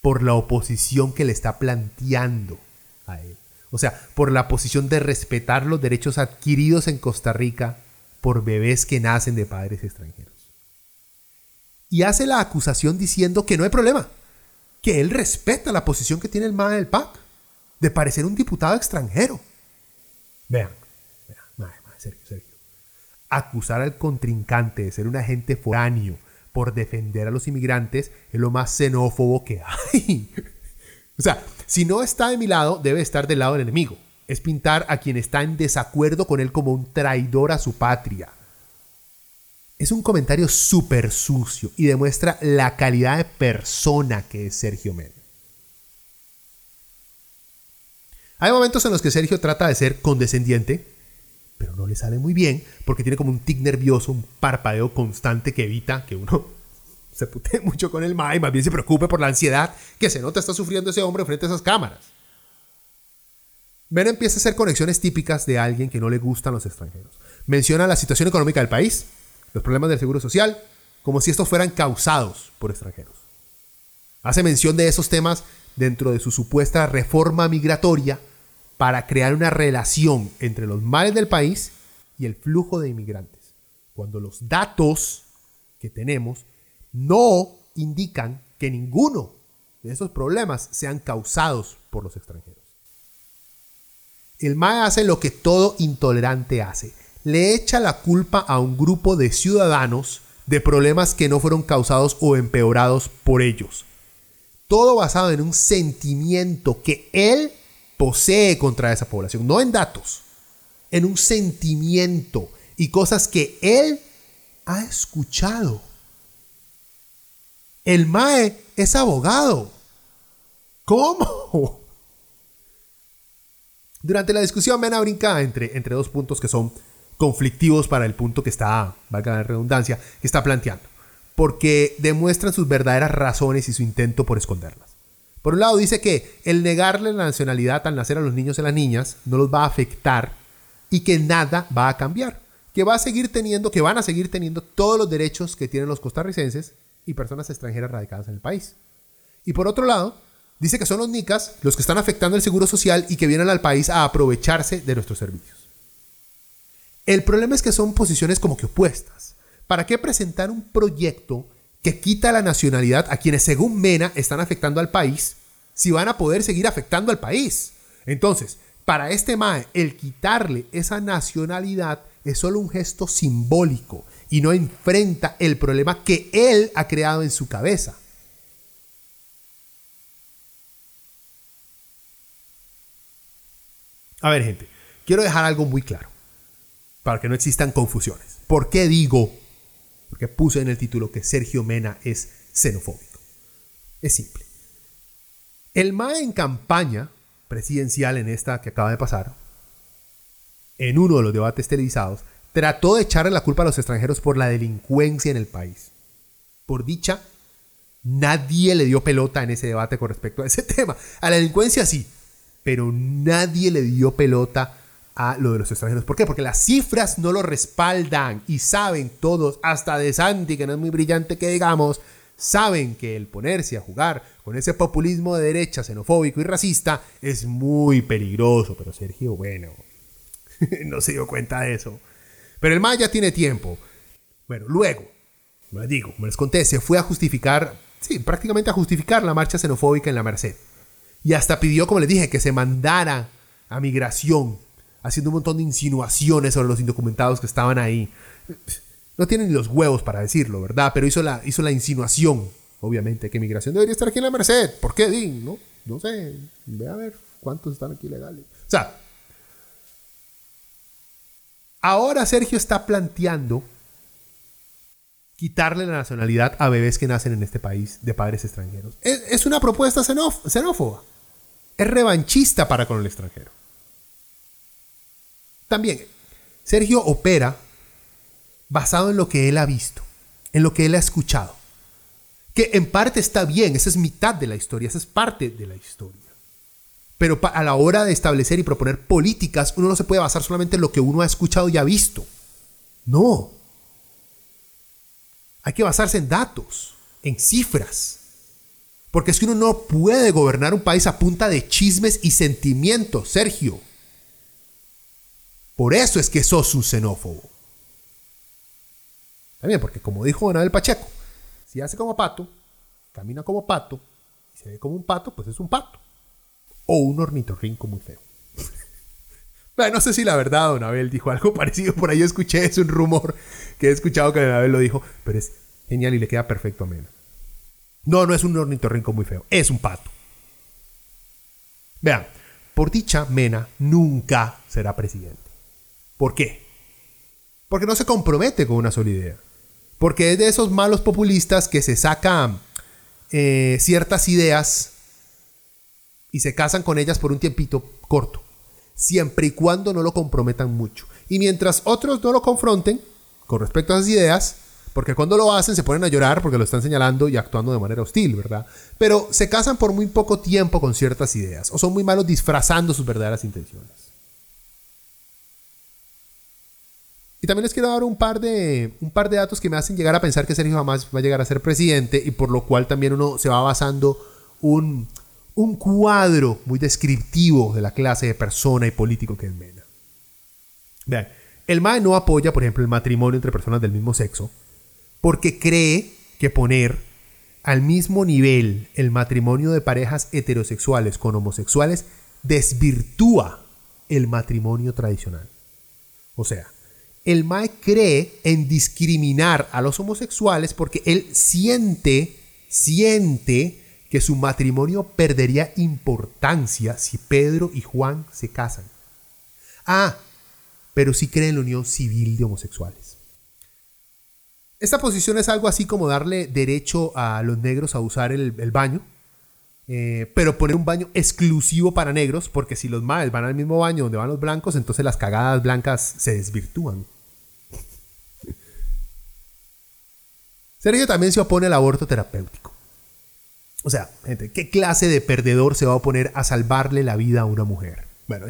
por la oposición que le está planteando a él. O sea, por la posición de respetar los derechos adquiridos en Costa Rica por bebés que nacen de padres extranjeros. Y hace la acusación diciendo que no hay problema, que él respeta la posición que tiene el MAE del PAC de parecer un diputado extranjero. Vean, vean, mae, mae, Sergio, Sergio. Acusar al contrincante de ser un agente foráneo por defender a los inmigrantes es lo más xenófobo que hay. o sea, si no está de mi lado, debe estar del lado del enemigo. Es pintar a quien está en desacuerdo con él como un traidor a su patria. Es un comentario súper sucio y demuestra la calidad de persona que es Sergio Mena. Hay momentos en los que Sergio trata de ser condescendiente, pero no le sale muy bien porque tiene como un tic nervioso, un parpadeo constante que evita que uno se putee mucho con el MAE, más bien se preocupe por la ansiedad que se nota está sufriendo ese hombre frente a esas cámaras. Mena empieza a hacer conexiones típicas de alguien que no le gustan los extranjeros. Menciona la situación económica del país, los problemas del seguro social, como si estos fueran causados por extranjeros. Hace mención de esos temas dentro de su supuesta reforma migratoria para crear una relación entre los males del país y el flujo de inmigrantes, cuando los datos que tenemos no indican que ninguno de esos problemas sean causados por los extranjeros. El MAE hace lo que todo intolerante hace. Le echa la culpa a un grupo de ciudadanos de problemas que no fueron causados o empeorados por ellos. Todo basado en un sentimiento que él posee contra esa población, no en datos, en un sentimiento y cosas que él ha escuchado. El Mae es abogado. ¿Cómo? Durante la discusión, Mena brinca entre, entre dos puntos que son conflictivos para el punto que está, valga la redundancia, que está planteando. Porque demuestran sus verdaderas razones y su intento por esconderlas. Por un lado dice que el negarle la nacionalidad al nacer a los niños y a las niñas no los va a afectar y que nada va a cambiar. Que va a seguir teniendo, que van a seguir teniendo todos los derechos que tienen los costarricenses y personas extranjeras radicadas en el país. Y por otro lado, dice que son los nicas los que están afectando el seguro social y que vienen al país a aprovecharse de nuestros servicios. El problema es que son posiciones como que opuestas. ¿Para qué presentar un proyecto que quita la nacionalidad a quienes según Mena están afectando al país si van a poder seguir afectando al país? Entonces, para este MAE, el quitarle esa nacionalidad es solo un gesto simbólico y no enfrenta el problema que él ha creado en su cabeza. A ver, gente, quiero dejar algo muy claro para que no existan confusiones. ¿Por qué digo? Porque puse en el título que Sergio Mena es xenofóbico. Es simple. El MAE en campaña presidencial en esta que acaba de pasar, en uno de los debates televisados, trató de echarle la culpa a los extranjeros por la delincuencia en el país. Por dicha, nadie le dio pelota en ese debate con respecto a ese tema. A la delincuencia sí, pero nadie le dio pelota a lo de los extranjeros. ¿Por qué? Porque las cifras no lo respaldan y saben todos, hasta de Santi, que no es muy brillante que digamos, saben que el ponerse a jugar con ese populismo de derecha xenofóbico y racista es muy peligroso. Pero Sergio, bueno, no se dio cuenta de eso. Pero el Maya tiene tiempo. Bueno, luego, como les digo, como les conté, se fue a justificar, sí, prácticamente a justificar la marcha xenofóbica en la Merced. Y hasta pidió, como les dije, que se mandara a migración haciendo un montón de insinuaciones sobre los indocumentados que estaban ahí. No tienen ni los huevos para decirlo, ¿verdad? Pero hizo la, insinuación, obviamente, que migración debería estar aquí en la Merced. ¿Por qué, Din? No, no sé. Ve a ver cuántos están aquí legales. O sea, ahora Sergio está planteando quitarle la nacionalidad a bebés que nacen en este país de padres extranjeros. Es una propuesta xenófoba. Es revanchista para con el extranjero. También, Sergio opera basado en lo que él ha visto, en lo que él ha escuchado. Que en parte está bien, esa es mitad de la historia, esa es parte de la historia. Pero a la hora de establecer y proponer políticas, uno no se puede basar solamente en lo que uno ha escuchado y ha visto. No. Hay que basarse en datos, en cifras. Porque es que uno no puede gobernar un país a punta de chismes y sentimientos, Sergio. Por eso es que sos un xenófobo. También porque como dijo Anabel Pacheco, si hace como pato, camina como pato, y se ve como un pato, pues es un pato. O un ornitorrinco muy feo. no sé si la verdad Don Abel dijo algo parecido, por ahí escuché, es un rumor que he escuchado que Don Abel lo dijo, pero es genial y le queda perfecto a Mena. No, no es un ornitorrinco muy feo, es un pato. Vean, por dicha, Mena nunca será presidente. ¿Por qué? Porque no se compromete con una sola idea. Porque es de esos malos populistas que se sacan eh, ciertas ideas y se casan con ellas por un tiempito corto. Siempre y cuando no lo comprometan mucho. Y mientras otros no lo confronten con respecto a esas ideas, porque cuando lo hacen se ponen a llorar porque lo están señalando y actuando de manera hostil, ¿verdad? Pero se casan por muy poco tiempo con ciertas ideas o son muy malos disfrazando sus verdaderas intenciones. Y también les quiero dar un par, de, un par de datos que me hacen llegar a pensar que Sergio jamás va a llegar a ser presidente y por lo cual también uno se va basando un, un cuadro muy descriptivo de la clase de persona y político que es Mena. Vean, el MAE no apoya, por ejemplo, el matrimonio entre personas del mismo sexo porque cree que poner al mismo nivel el matrimonio de parejas heterosexuales con homosexuales desvirtúa el matrimonio tradicional. O sea, el Mae cree en discriminar a los homosexuales porque él siente, siente que su matrimonio perdería importancia si Pedro y Juan se casan. Ah, pero sí cree en la unión civil de homosexuales. Esta posición es algo así como darle derecho a los negros a usar el, baño, eh, pero poner un baño exclusivo para negros, porque si los maes van al mismo baño donde van los blancos, entonces las cagadas blancas se desvirtúan. Sergio también se opone al aborto terapéutico. O sea, gente, ¿qué clase de perdedor se va a oponer a salvarle la vida a una mujer? Bueno,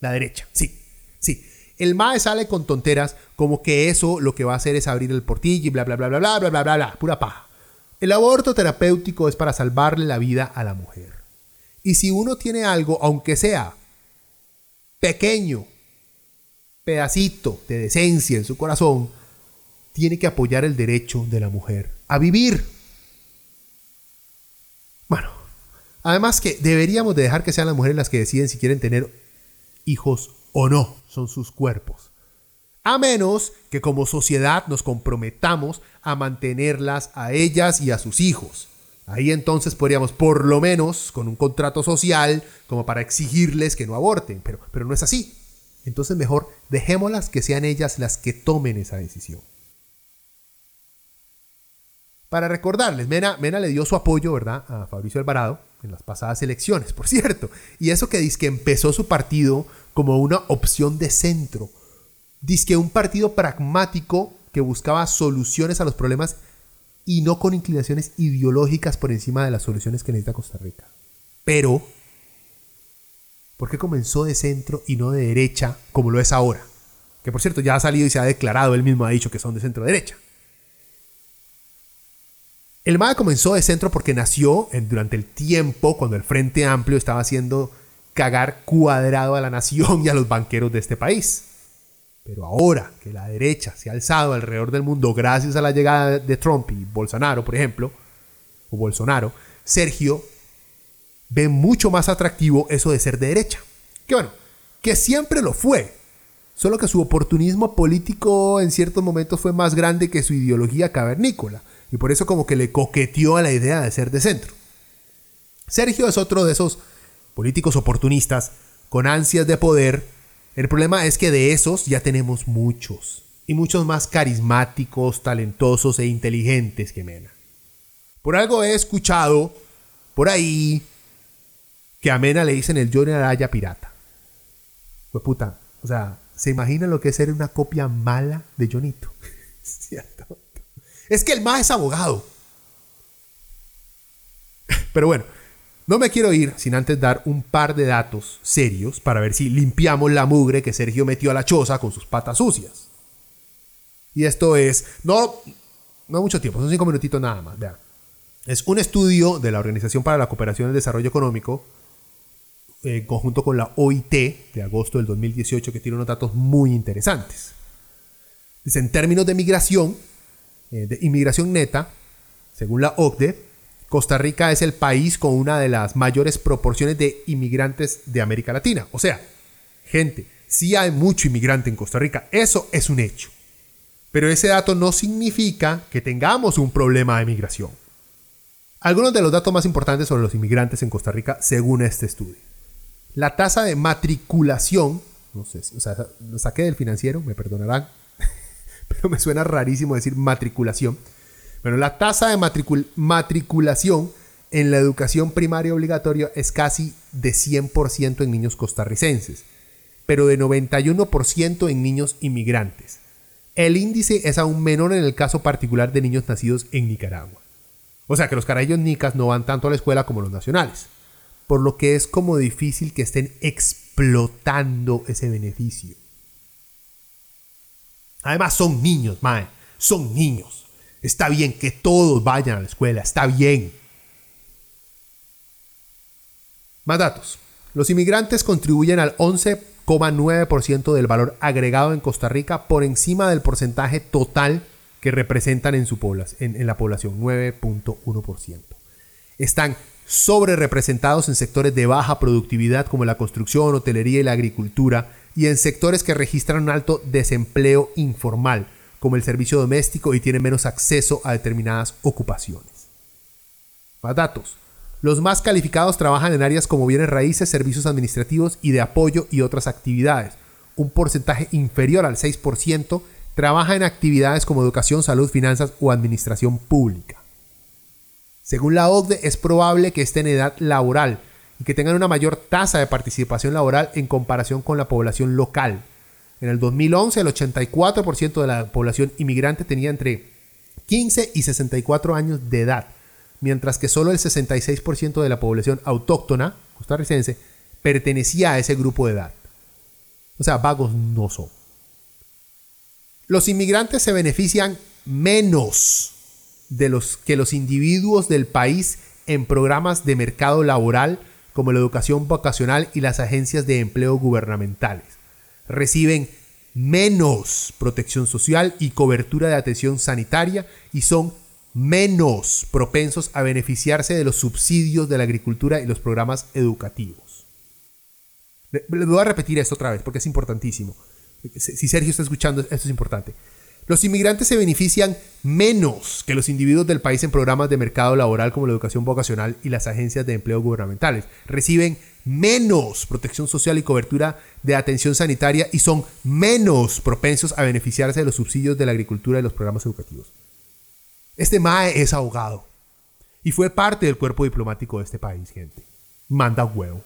la derecha, sí, sí. El MAE sale con tonteras como que eso lo que va a hacer es abrir el portillo y bla, bla, bla, bla, bla, bla, bla, bla, bla, pura paja. El aborto terapéutico es para salvarle la vida a la mujer. Y si uno tiene algo, aunque sea pequeño, pedacito de decencia en su corazón, tiene que apoyar el derecho de la mujer a vivir. Bueno, además que deberíamos de dejar que sean las mujeres las que deciden si quieren tener hijos o no, son sus cuerpos. A menos que como sociedad nos comprometamos a mantenerlas a ellas y a sus hijos. Ahí entonces podríamos, por lo menos, con un contrato social, como para exigirles que no aborten, pero, pero no es así. Entonces mejor dejémoslas que sean ellas las que tomen esa decisión. Para recordarles, Mena, Mena le dio su apoyo, ¿verdad?, a Fabricio Alvarado en las pasadas elecciones, por cierto. Y eso que dice que empezó su partido como una opción de centro. Dice que un partido pragmático que buscaba soluciones a los problemas y no con inclinaciones ideológicas por encima de las soluciones que necesita Costa Rica. Pero, ¿por qué comenzó de centro y no de derecha como lo es ahora? Que por cierto ya ha salido y se ha declarado, él mismo ha dicho que son de centro derecha. El MAE comenzó de centro porque nació en, durante el tiempo cuando el Frente Amplio estaba haciendo cagar cuadrado a la nación y a los banqueros de este país. Pero ahora que la derecha se ha alzado alrededor del mundo gracias a la llegada de Trump y Bolsonaro, por ejemplo, o Bolsonaro, Sergio ve mucho más atractivo eso de ser de derecha. Que bueno, que siempre lo fue. Solo que su oportunismo político en ciertos momentos fue más grande que su ideología cavernícola y por eso como que le coqueteó a la idea de ser de centro. Sergio es otro de esos políticos oportunistas con ansias de poder. El problema es que de esos ya tenemos muchos, y muchos más carismáticos, talentosos e inteligentes que Mena. Por algo he escuchado por ahí que a Mena le dicen el Johnny Araya pirata. Pues puta, o sea, ¿se imaginan lo que es ser una copia mala de Jonito? ¿Cierto? Es que el más es abogado. Pero bueno, no me quiero ir sin antes dar un par de datos serios para ver si limpiamos la mugre que Sergio metió a la choza con sus patas sucias. Y esto es, no, no mucho tiempo, son cinco minutitos nada más. Vean. Es un estudio de la Organización para la Cooperación y el Desarrollo Económico, en conjunto con la OIT de agosto del 2018, que tiene unos datos muy interesantes. Dice, en términos de migración, eh, de inmigración neta, según la OCDE, Costa Rica es el país con una de las mayores proporciones de inmigrantes de América Latina. O sea, gente, sí hay mucho inmigrante en Costa Rica, eso es un hecho. Pero ese dato no significa que tengamos un problema de migración. Algunos de los datos más importantes sobre los inmigrantes en Costa Rica según este estudio. La tasa de matriculación, no sé, o sea, lo saqué del financiero, me perdonarán, pero me suena rarísimo decir matriculación. Bueno, la tasa de matriculación en la educación primaria obligatoria es casi de 100% en niños costarricenses, pero de 91% en niños inmigrantes. El índice es aún menor en el caso particular de niños nacidos en Nicaragua. O sea que los carayos nicas no van tanto a la escuela como los nacionales, por lo que es como difícil que estén explotando ese beneficio. Además son niños, mae. Son niños. Está bien que todos vayan a la escuela. Está bien. Más datos. Los inmigrantes contribuyen al 11,9% del valor agregado en Costa Rica por encima del porcentaje total que representan en, su en, en la población, 9.1%. Están sobre representados en sectores de baja productividad como la construcción, hotelería y la agricultura, y en sectores que registran un alto desempleo informal, como el servicio doméstico y tienen menos acceso a determinadas ocupaciones. Más datos. Los más calificados trabajan en áreas como bienes raíces, servicios administrativos y de apoyo y otras actividades. Un porcentaje inferior al 6% trabaja en actividades como educación, salud, finanzas o administración pública. Según la OCDE, es probable que estén en edad laboral, y que tengan una mayor tasa de participación laboral en comparación con la población local. En el 2011, el 84% de la población inmigrante tenía entre 15 y 64 años de edad, mientras que solo el 66% de la población autóctona costarricense pertenecía a ese grupo de edad. O sea, vagos no son. Los inmigrantes se benefician menos de los que los individuos del país en programas de mercado laboral como la educación vocacional y las agencias de empleo gubernamentales. Reciben menos protección social y cobertura de atención sanitaria y son menos propensos a beneficiarse de los subsidios de la agricultura y los programas educativos. Le- Les voy a repetir esto otra vez porque es importantísimo. Si Sergio está escuchando, esto es importante. Los inmigrantes se benefician menos que los individuos del país en programas de mercado laboral como la educación vocacional y las agencias de empleo gubernamentales. Reciben menos protección social y cobertura de atención sanitaria y son menos propensos a beneficiarse de los subsidios de la agricultura y los programas educativos. Este MAE es abogado y fue parte del cuerpo diplomático de este país, gente. Manda huevo.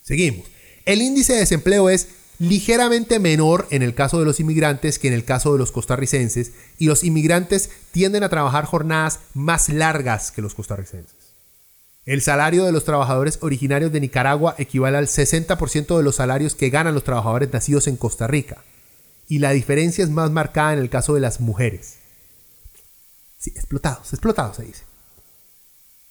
Seguimos. El índice de desempleo es ligeramente menor en el caso de los inmigrantes que en el caso de los costarricenses y los inmigrantes tienden a trabajar jornadas más largas que los costarricenses. El salario de los trabajadores originarios de Nicaragua equivale al 60% de los salarios que ganan los trabajadores nacidos en Costa Rica. Y la diferencia es más marcada en el caso de las mujeres. Sí, explotados, explotados se dice.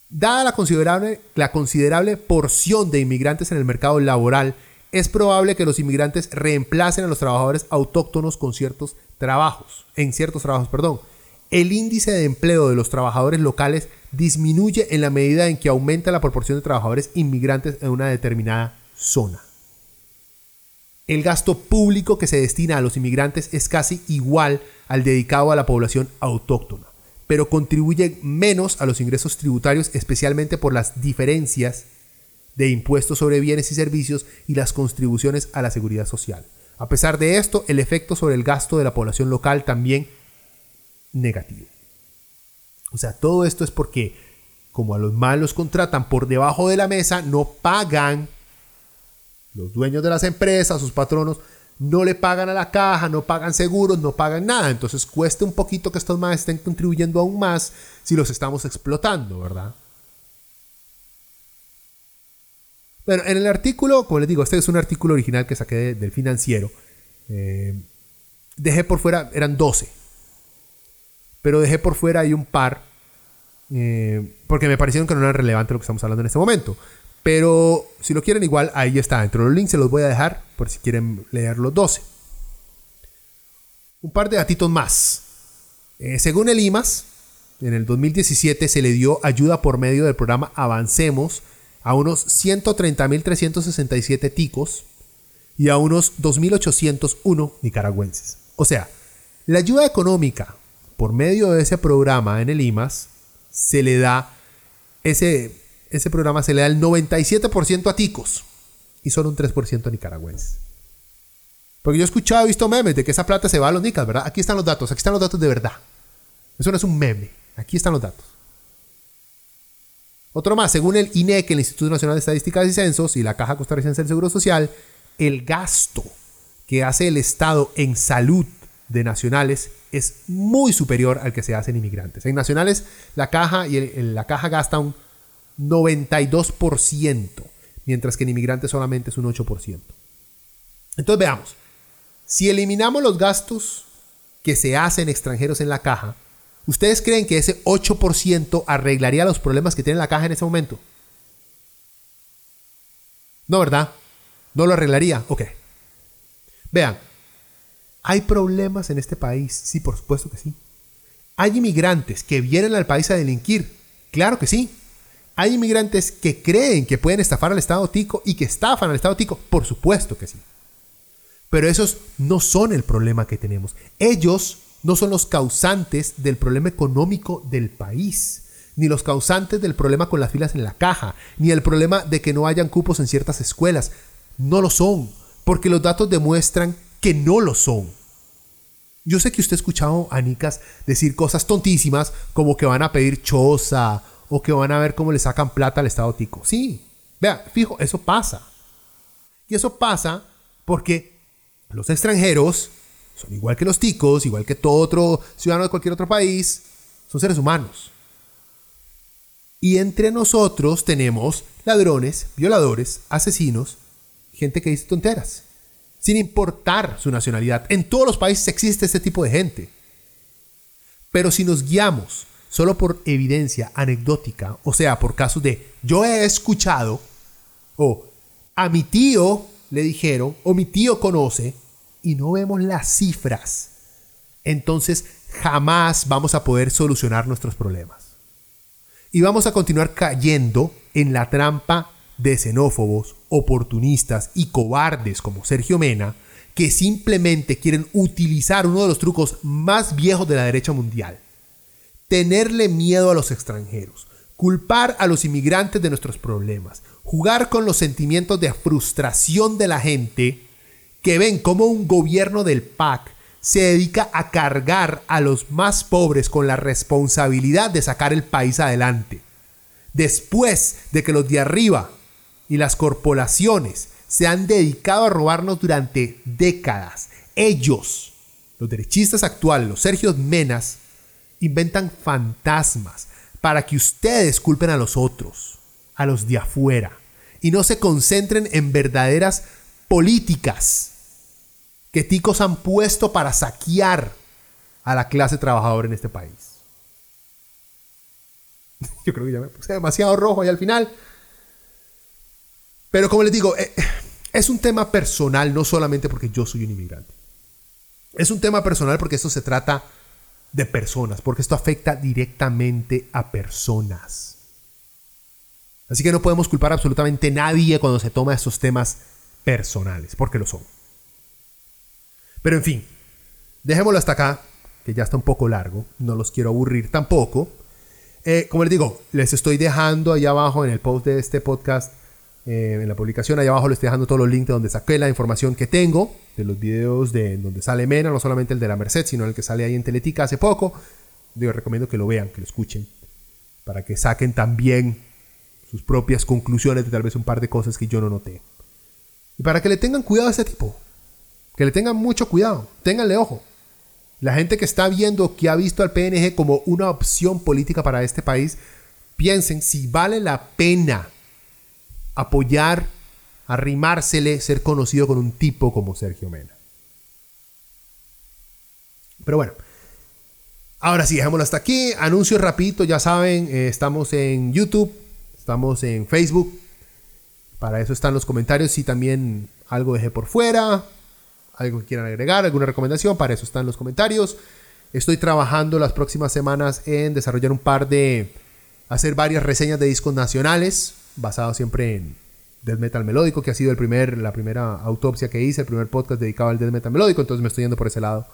Dada la considerable, la considerable porción de inmigrantes en el mercado laboral, es probable que los inmigrantes reemplacen a los trabajadores autóctonos con ciertos trabajos, en ciertos trabajos, perdón. El índice de empleo de los trabajadores locales disminuye en la medida en que aumenta la proporción de trabajadores inmigrantes en una determinada zona. El gasto público que se destina a los inmigrantes es casi igual al dedicado a la población autóctona, pero contribuye menos a los ingresos tributarios, especialmente por las diferencias de impuestos sobre bienes y servicios y las contribuciones a la seguridad social. A pesar de esto, el efecto sobre el gasto de la población local también negativo. O sea, todo esto es porque como a los malos contratan por debajo de la mesa, no pagan los dueños de las empresas, sus patronos, no le pagan a la caja, no pagan seguros, no pagan nada. Entonces cuesta un poquito que estos más estén contribuyendo aún más si los estamos explotando, ¿verdad? Bueno, en el artículo, como les digo, este es un artículo original que saqué de- del financiero. Eh, dejé por fuera, eran 12. Pero dejé por fuera hay un par. eh, porque me parecieron que no era relevante lo que estamos hablando en este momento. Pero si lo quieren igual, ahí está. Dentro de los links se los voy a dejar por si quieren leer los 12. Un par de datitos más. Eh, según el IMAS, en el 2017 se le dio ayuda por medio del programa Avancemos a unos 130.367 ticos y a unos 2.801 nicaragüenses. O sea, la ayuda económica por medio de ese programa en el IMAS se le da, ese, ese programa se le da el 97% a ticos y solo un 3% a nicaragüenses. Porque yo he escuchado, he visto memes de que esa plata se va a los nicas, ¿verdad? Aquí están los datos, aquí están los datos de verdad. Eso no es un meme, aquí están los datos. Otro más, según el INEC, el Instituto Nacional de Estadísticas y Censos, y la Caja Costarricense del Seguro Social, el gasto que hace el Estado en salud de nacionales es muy superior al que se hace en inmigrantes. En nacionales, la caja, y la caja gasta un 92%, mientras que en inmigrantes solamente es un 8%. Entonces veamos, si eliminamos los gastos que se hacen extranjeros en la caja, ¿ustedes creen que ese 8% arreglaría los problemas que tiene la caja en ese momento? No, ¿verdad? No lo arreglaría. Ok. Vean, ¿hay problemas en este país? Sí, por supuesto que sí. ¿Hay inmigrantes que vienen al país a delinquir? Claro que sí. ¿Hay inmigrantes que creen que pueden estafar al Estado Tico y que estafan al Estado Tico? Por supuesto que sí. Pero esos no son el problema que tenemos. Ellos no son los causantes del problema económico del país, ni los causantes del problema con las filas en la caja, ni el problema de que no hayan cupos en ciertas escuelas. No lo son, porque los datos demuestran que no lo son. Yo sé que usted ha escuchado a Nicas decir cosas tontísimas como que van a pedir choza o que van a ver cómo le sacan plata al Estado Tico. Sí, vea, fijo, eso pasa. Y eso pasa porque los extranjeros igual que los ticos, igual que todo otro ciudadano de cualquier otro país, son seres humanos. Y entre nosotros tenemos ladrones, violadores, asesinos, gente que dice tonteras, sin importar su nacionalidad. En todos los países existe este tipo de gente. Pero si nos guiamos solo por evidencia anecdótica, o sea, por casos de yo he escuchado, o a mi tío le dijeron, o mi tío conoce, y no vemos las cifras, entonces jamás vamos a poder solucionar nuestros problemas. Y vamos a continuar cayendo en la trampa de xenófobos, oportunistas y cobardes como Sergio Mena, que simplemente quieren utilizar uno de los trucos más viejos de la derecha mundial. Tenerle miedo a los extranjeros, culpar a los inmigrantes de nuestros problemas, jugar con los sentimientos de frustración de la gente que ven como un gobierno del PAC se dedica a cargar a los más pobres con la responsabilidad de sacar el país adelante. Después de que los de arriba y las corporaciones se han dedicado a robarnos durante décadas. Ellos, los derechistas actuales, los Sergios Menas, inventan fantasmas para que ustedes culpen a los otros, a los de afuera, y no se concentren en verdaderas políticas que ticos han puesto para saquear a la clase trabajadora en este país. Yo creo que ya me puse demasiado rojo ahí al final. Pero como les digo, eh, es un tema personal, no solamente porque yo soy un inmigrante. Es un tema personal porque esto se trata de personas, porque esto afecta directamente a personas. Así que no podemos culpar a absolutamente nadie cuando se toma estos temas personales, porque lo son. Pero en fin, dejémoslo hasta acá, que ya está un poco largo, no los quiero aburrir tampoco. Eh, como les digo, les estoy dejando ahí abajo en el post de este podcast eh, en la publicación. Allá abajo les estoy dejando todos los links de donde saqué la información que tengo, de los videos de donde sale Mena, no solamente el de la Merced, sino el que sale ahí en Teletica hace poco. Digo, recomiendo que lo vean, que lo escuchen, para que saquen también sus propias conclusiones de tal vez un par de cosas que yo no noté. Y para que le tengan cuidado a ese tipo, que le tengan mucho cuidado, ténganle ojo. La gente que está viendo, que ha visto al PNG como una opción política para este país, piensen si vale la pena apoyar, arrimársele, ser conocido con un tipo como Sergio Mena. Pero bueno, ahora sí, dejémoslo hasta aquí. Anuncio rapidito, ya saben, eh, estamos en YouTube, estamos en Facebook. Para eso están los comentarios. Si también algo dejé por fuera, algo que quieran agregar, alguna recomendación, para eso están los comentarios. Estoy trabajando las próximas semanas en desarrollar un par de, hacer varias reseñas de discos nacionales basado siempre en death metal melódico, que ha sido el primer, la primera autopsia que hice, el primer podcast dedicado al death metal melódico, entonces me estoy yendo por ese lado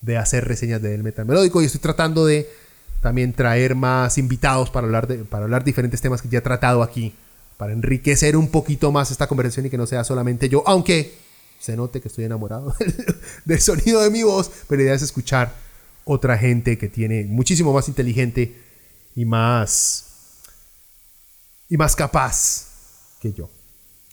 de hacer reseñas de death metal melódico y estoy tratando de también traer más invitados para hablar de para hablar diferentes temas que ya he tratado aquí, para enriquecer un poquito más esta conversación y que no sea solamente yo, aunque se note que estoy enamorado del sonido de mi voz, pero la idea es escuchar otra gente que tiene muchísimo más inteligente y más y más capaz que yo.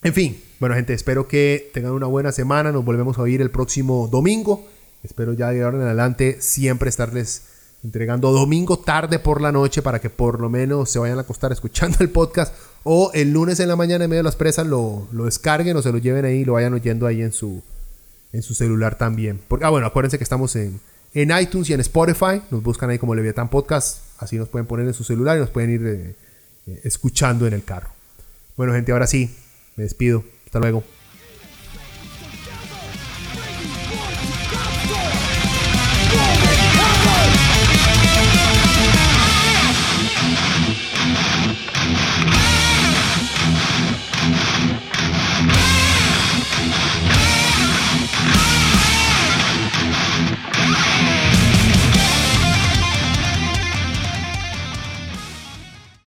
En fin, bueno gente, espero que tengan una buena semana. Nos volvemos a oír el próximo domingo. Espero ya de ahora en adelante siempre estarles entregando domingo tarde por la noche para que por lo menos se vayan a acostar escuchando el podcast o el lunes en la mañana en medio de las presas lo, lo descarguen o se lo lleven ahí y lo vayan oyendo ahí en su, en su celular también. Porque, ah, bueno, acuérdense que estamos en, en iTunes y en Spotify. Nos buscan ahí como Leviatán Podcast. Así nos pueden poner en su celular y nos pueden ir... Eh, eh, escuchando en el carro. Bueno, gente, ahora sí, me despido. Hasta luego.